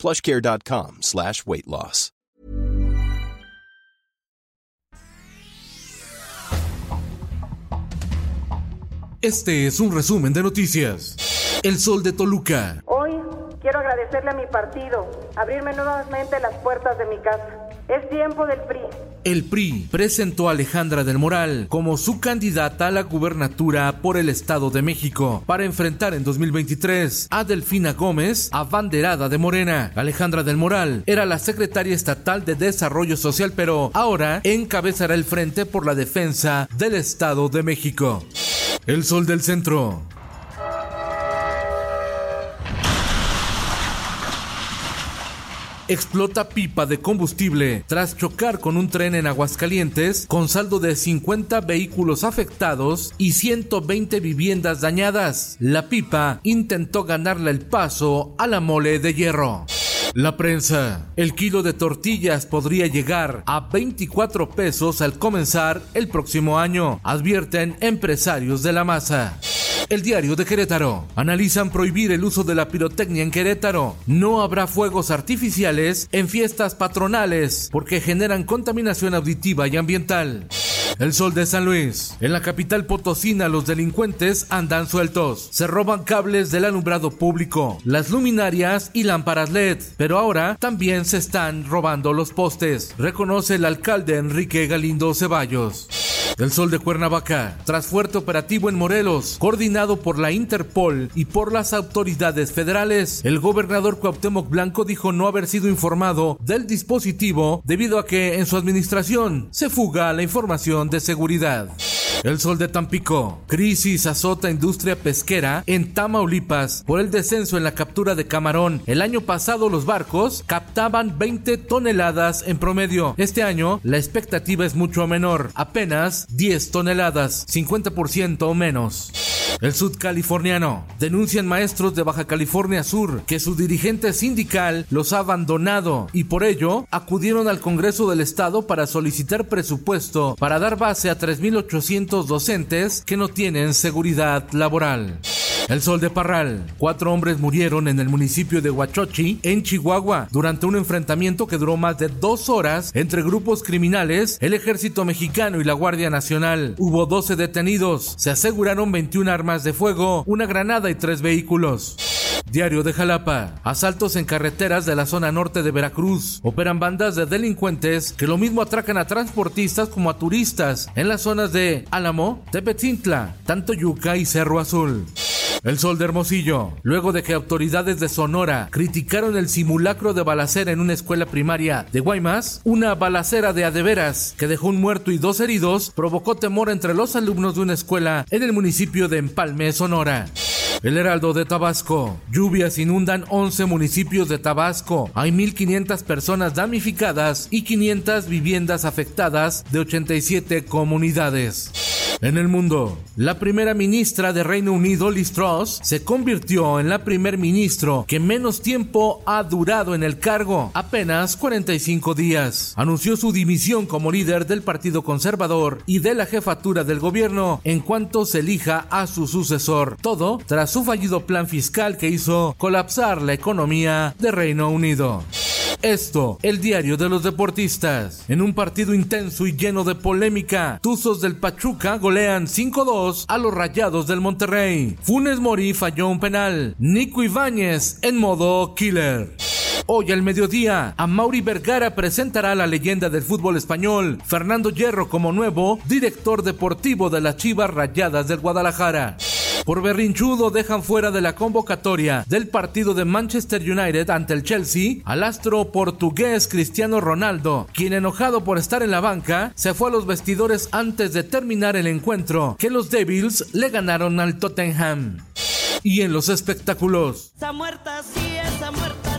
plushcare.com slash weight loss. Este es un resumen de noticias. El Sol de Toluca. Hoy quiero agradecerle a mi partido, abrirme nuevamente las puertas de mi casa. Es tiempo del PRI. El PRI presentó a Alejandra del Moral como su candidata a la gubernatura por el Estado de México para enfrentar en 2023 a Delfina Gómez, abanderada de Morena. Alejandra del Moral era la secretaria estatal de Desarrollo Social, pero ahora encabezará el frente por la defensa del Estado de México. El Sol del Centro. Explota pipa de combustible tras chocar con un tren en Aguascalientes con saldo de 50 vehículos afectados y 120 viviendas dañadas. La pipa intentó ganarle el paso a la mole de hierro. La prensa. El kilo de tortillas podría llegar a 24 pesos al comenzar el próximo año, advierten empresarios de la masa. El diario de Querétaro. Analizan prohibir el uso de la pirotecnia en Querétaro. No habrá fuegos artificiales en fiestas patronales porque generan contaminación auditiva y ambiental. El sol de San Luis. En la capital potosina los delincuentes andan sueltos. Se roban cables del alumbrado público, las luminarias y lámparas LED. Pero ahora también se están robando los postes. Reconoce el alcalde Enrique Galindo Ceballos. El Sol de Cuernavaca, tras fuerte operativo en Morelos, coordinado por la Interpol y por las autoridades federales, el gobernador Cuauhtémoc Blanco dijo no haber sido informado del dispositivo debido a que en su administración se fuga la información de seguridad. El sol de Tampico. Crisis azota industria pesquera en Tamaulipas por el descenso en la captura de camarón. El año pasado los barcos captaban 20 toneladas en promedio. Este año la expectativa es mucho menor, apenas 10 toneladas, 50% o menos. El sudcaliforniano. Denuncian maestros de Baja California Sur que su dirigente sindical los ha abandonado y por ello acudieron al Congreso del Estado para solicitar presupuesto para dar base a 3.800 docentes que no tienen seguridad laboral. El Sol de Parral. Cuatro hombres murieron en el municipio de Huachochi, en Chihuahua, durante un enfrentamiento que duró más de dos horas entre grupos criminales, el ejército mexicano y la Guardia Nacional. Hubo 12 detenidos, se aseguraron 21 armas de fuego, una granada y tres vehículos. Diario de Jalapa. Asaltos en carreteras de la zona norte de Veracruz. Operan bandas de delincuentes que lo mismo atracan a transportistas como a turistas en las zonas de Álamo, Tepetintla, Tantoyuca y Cerro Azul. El Sol de Hermosillo. Luego de que autoridades de Sonora criticaron el simulacro de balacera en una escuela primaria de Guaymas, una balacera de adeveras que dejó un muerto y dos heridos provocó temor entre los alumnos de una escuela en el municipio de Empalme, Sonora. El Heraldo de Tabasco. Lluvias inundan 11 municipios de Tabasco. Hay 1.500 personas damnificadas y 500 viviendas afectadas de 87 comunidades. En el mundo, la primera ministra de Reino Unido, Liz Truss, se convirtió en la primer ministro que menos tiempo ha durado en el cargo, apenas 45 días. Anunció su dimisión como líder del Partido Conservador y de la jefatura del gobierno en cuanto se elija a su sucesor. Todo tras su fallido plan fiscal que hizo colapsar la economía de Reino Unido. Esto, el diario de los deportistas. En un partido intenso y lleno de polémica, Tuzos del Pachuca golean 5-2 a los Rayados del Monterrey. Funes Mori falló un penal. Nico Ibáñez en modo killer. Hoy al mediodía, a Mauri Vergara presentará la leyenda del fútbol español, Fernando Hierro como nuevo director deportivo de las Chivas Rayadas del Guadalajara. Por berrinchudo dejan fuera de la convocatoria del partido de Manchester United ante el Chelsea al astro portugués Cristiano Ronaldo, quien enojado por estar en la banca se fue a los vestidores antes de terminar el encuentro que los Devils le ganaron al Tottenham. Y en los espectáculos. Está muerta, sí, está muerta,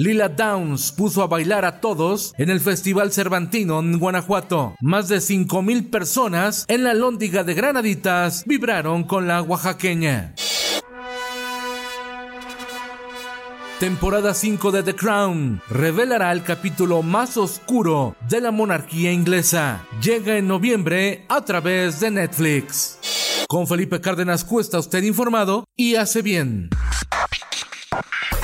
Lila Downs puso a bailar a todos en el Festival Cervantino en Guanajuato. Más de 5.000 personas en la lóndiga de Granaditas vibraron con la oaxaqueña. Temporada 5 de The Crown revelará el capítulo más oscuro de la monarquía inglesa. Llega en noviembre a través de Netflix. Con Felipe Cárdenas Cuesta usted informado y hace bien.